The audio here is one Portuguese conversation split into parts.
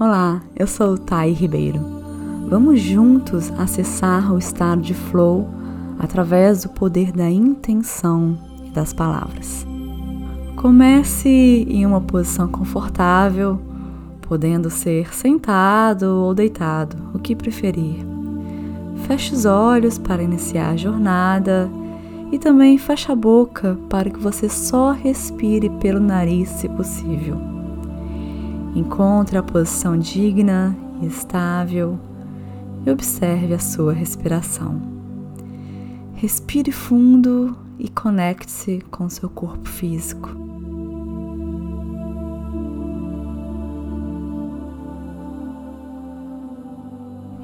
Olá, eu sou Thay Ribeiro. Vamos juntos acessar o estado de flow através do poder da intenção e das palavras. Comece em uma posição confortável, podendo ser sentado ou deitado, o que preferir. Feche os olhos para iniciar a jornada e também feche a boca para que você só respire pelo nariz se possível. Encontre a posição digna e estável e observe a sua respiração. Respire fundo e conecte-se com seu corpo físico.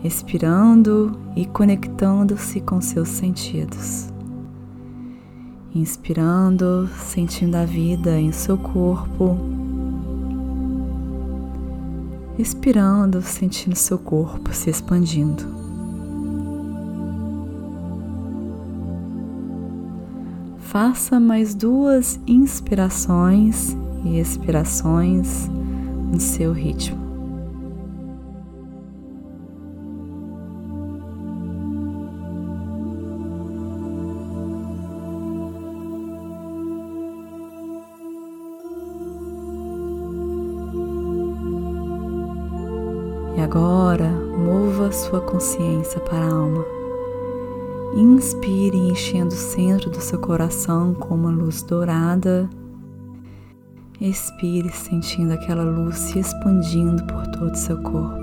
Respirando e conectando-se com seus sentidos. Inspirando, sentindo a vida em seu corpo expirando, sentindo seu corpo se expandindo. Faça mais duas inspirações e expirações no seu ritmo. Mova sua consciência para a alma. Inspire enchendo o centro do seu coração com uma luz dourada. Expire sentindo aquela luz se expandindo por todo o seu corpo.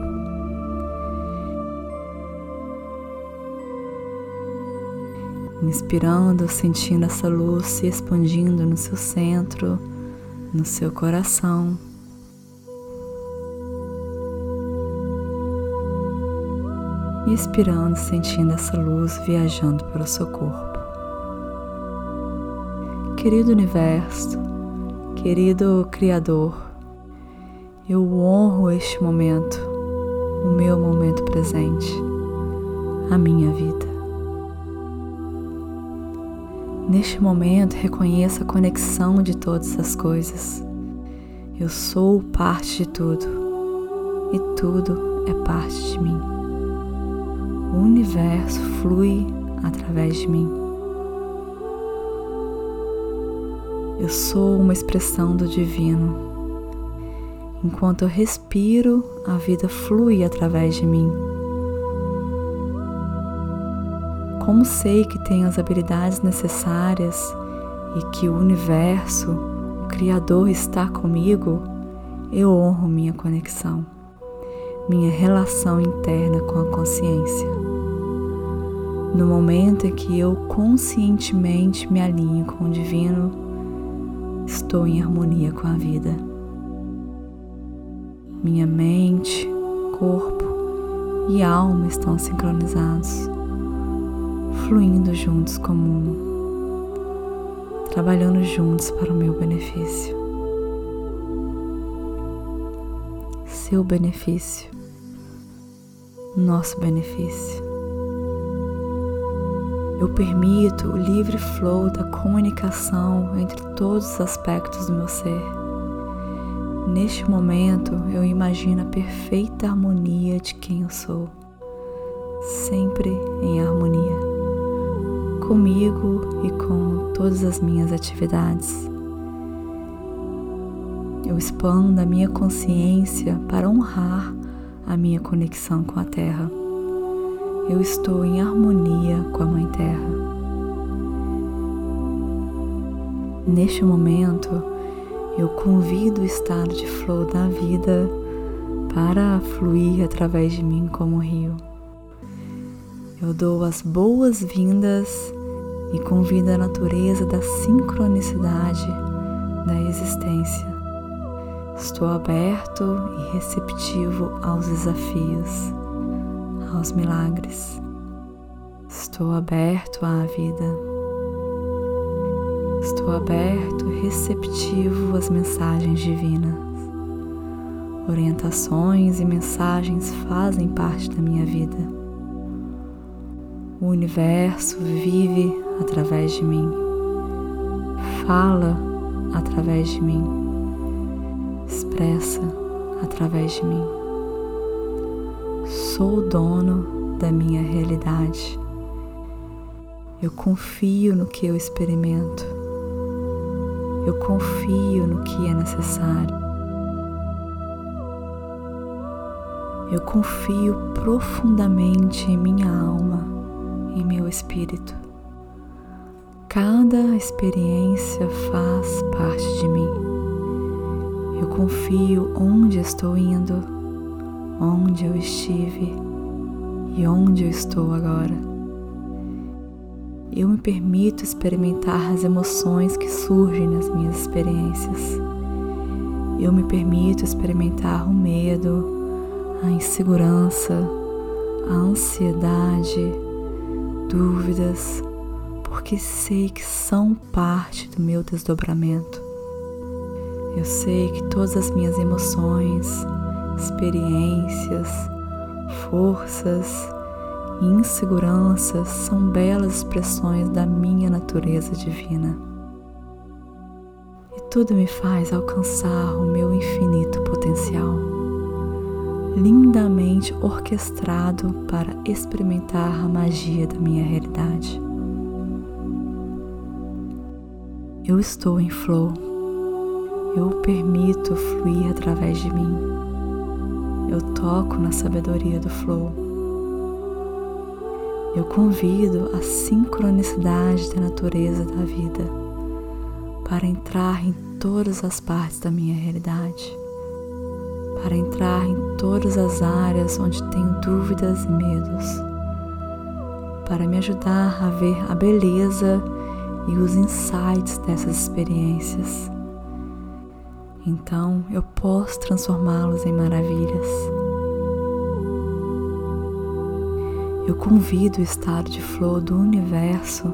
Inspirando, sentindo essa luz se expandindo no seu centro, no seu coração. E expirando, sentindo essa luz viajando pelo seu corpo. Querido Universo, querido Criador, eu honro este momento, o meu momento presente, a minha vida. Neste momento, reconheça a conexão de todas as coisas. Eu sou parte de tudo e tudo é parte de mim o universo flui através de mim. Eu sou uma expressão do divino. Enquanto eu respiro, a vida flui através de mim. Como sei que tenho as habilidades necessárias e que o universo, o Criador, está comigo, eu honro minha conexão minha relação interna com a consciência. No momento em que eu conscientemente me alinho com o divino, estou em harmonia com a vida. Minha mente, corpo e alma estão sincronizados, fluindo juntos como um, trabalhando juntos para o meu benefício. Seu benefício nosso benefício. Eu permito o livre flow da comunicação entre todos os aspectos do meu ser. Neste momento, eu imagino a perfeita harmonia de quem eu sou, sempre em harmonia, comigo e com todas as minhas atividades. Eu expando a minha consciência para honrar a minha conexão com a Terra. Eu estou em harmonia com a Mãe Terra. Neste momento, eu convido o estado de flow da vida para fluir através de mim como um rio. Eu dou as boas-vindas e convido a natureza da sincronicidade da existência Estou aberto e receptivo aos desafios, aos milagres. Estou aberto à vida. Estou aberto e receptivo às mensagens divinas. Orientações e mensagens fazem parte da minha vida. O universo vive através de mim, fala através de mim expressa através de mim. sou o dono da minha realidade. Eu confio no que eu experimento. Eu confio no que é necessário. Eu confio profundamente em minha alma, em meu espírito. Cada experiência faz parte de mim. Eu confio onde estou indo, onde eu estive e onde eu estou agora. Eu me permito experimentar as emoções que surgem nas minhas experiências. Eu me permito experimentar o medo, a insegurança, a ansiedade, dúvidas, porque sei que são parte do meu desdobramento. Eu sei que todas as minhas emoções, experiências, forças e inseguranças são belas expressões da minha natureza divina. E tudo me faz alcançar o meu infinito potencial, lindamente orquestrado para experimentar a magia da minha realidade. Eu estou em flow. Eu permito fluir através de mim. Eu toco na sabedoria do flow. Eu convido a sincronicidade da natureza da vida para entrar em todas as partes da minha realidade, para entrar em todas as áreas onde tenho dúvidas e medos, para me ajudar a ver a beleza e os insights dessas experiências. Então eu posso transformá-los em maravilhas. Eu convido o estado de flow do universo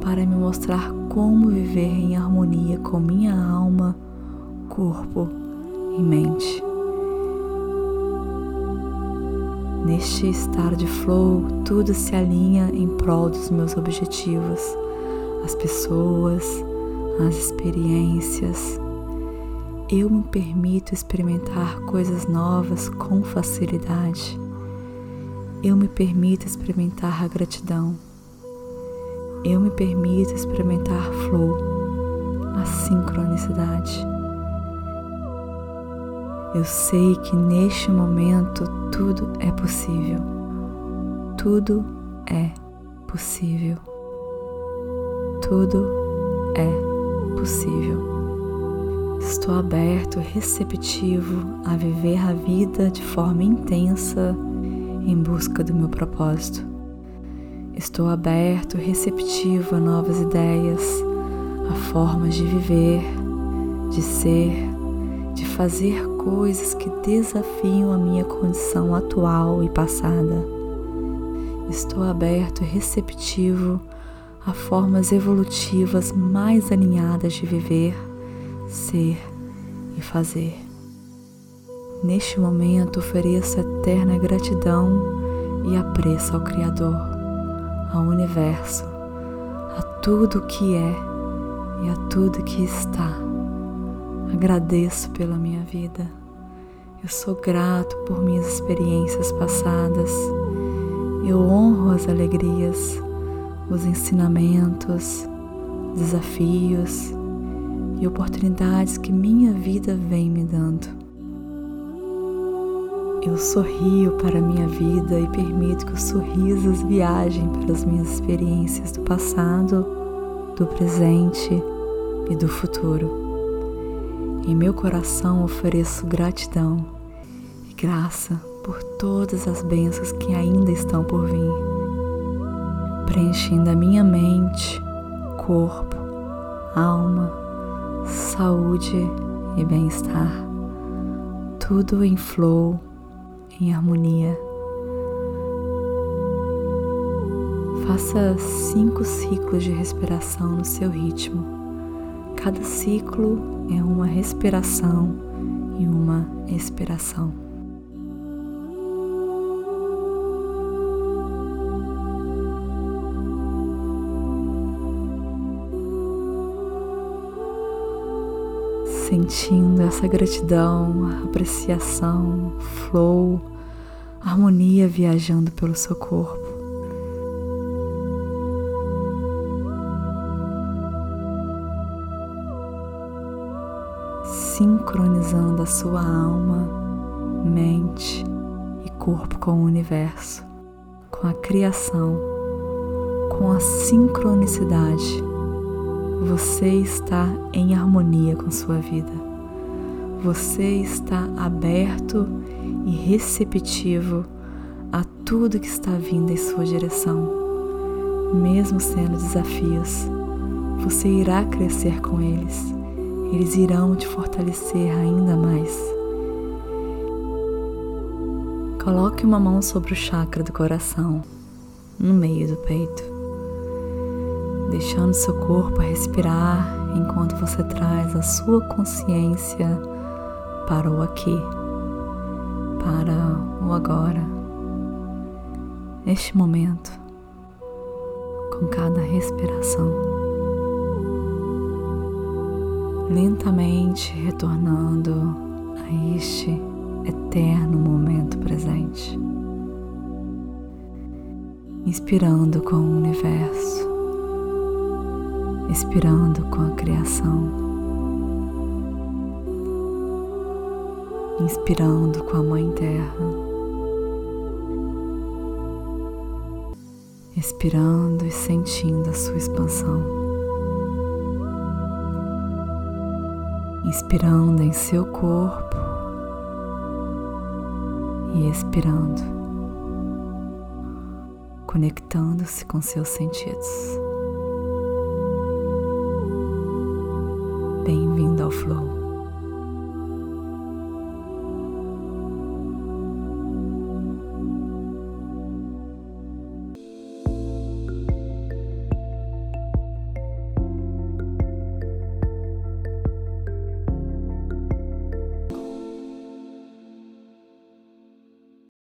para me mostrar como viver em harmonia com minha alma, corpo e mente. Neste estado de flow, tudo se alinha em prol dos meus objetivos as pessoas, as experiências. Eu me permito experimentar coisas novas com facilidade. Eu me permito experimentar a gratidão. Eu me permito experimentar flow, a sincronicidade. Eu sei que neste momento tudo é possível. Tudo é possível tudo é possível. Estou aberto, receptivo a viver a vida de forma intensa em busca do meu propósito. Estou aberto, receptivo a novas ideias, a formas de viver, de ser, de fazer coisas que desafiam a minha condição atual e passada. Estou aberto receptivo a formas evolutivas mais alinhadas de viver, ser e fazer. Neste momento, ofereço eterna gratidão e apreço ao Criador, ao Universo, a tudo que é e a tudo que está. Agradeço pela minha vida. Eu sou grato por minhas experiências passadas. Eu honro as alegrias os ensinamentos, desafios e oportunidades que minha vida vem me dando. Eu sorrio para a minha vida e permito que os sorrisos viajem pelas minhas experiências do passado, do presente e do futuro. Em meu coração ofereço gratidão e graça por todas as bênçãos que ainda estão por vir preenchendo a minha mente, corpo, alma, saúde e bem-estar. Tudo em flow, em harmonia. Faça cinco ciclos de respiração no seu ritmo. Cada ciclo é uma respiração e uma expiração. Sentindo essa gratidão, apreciação, flow, harmonia viajando pelo seu corpo. Sincronizando a sua alma, mente e corpo com o universo, com a criação, com a sincronicidade. Você está em harmonia com sua vida. Você está aberto e receptivo a tudo que está vindo em sua direção. Mesmo sendo desafios, você irá crescer com eles. Eles irão te fortalecer ainda mais. Coloque uma mão sobre o chakra do coração, no meio do peito, deixando seu corpo respirar enquanto você traz a sua consciência para o aqui para o agora, neste momento, com cada respiração, lentamente retornando a este eterno momento presente, inspirando com o universo, expirando com a criação. inspirando com a Mãe Terra, expirando e sentindo a sua expansão, inspirando em seu corpo e expirando, conectando-se com seus sentidos.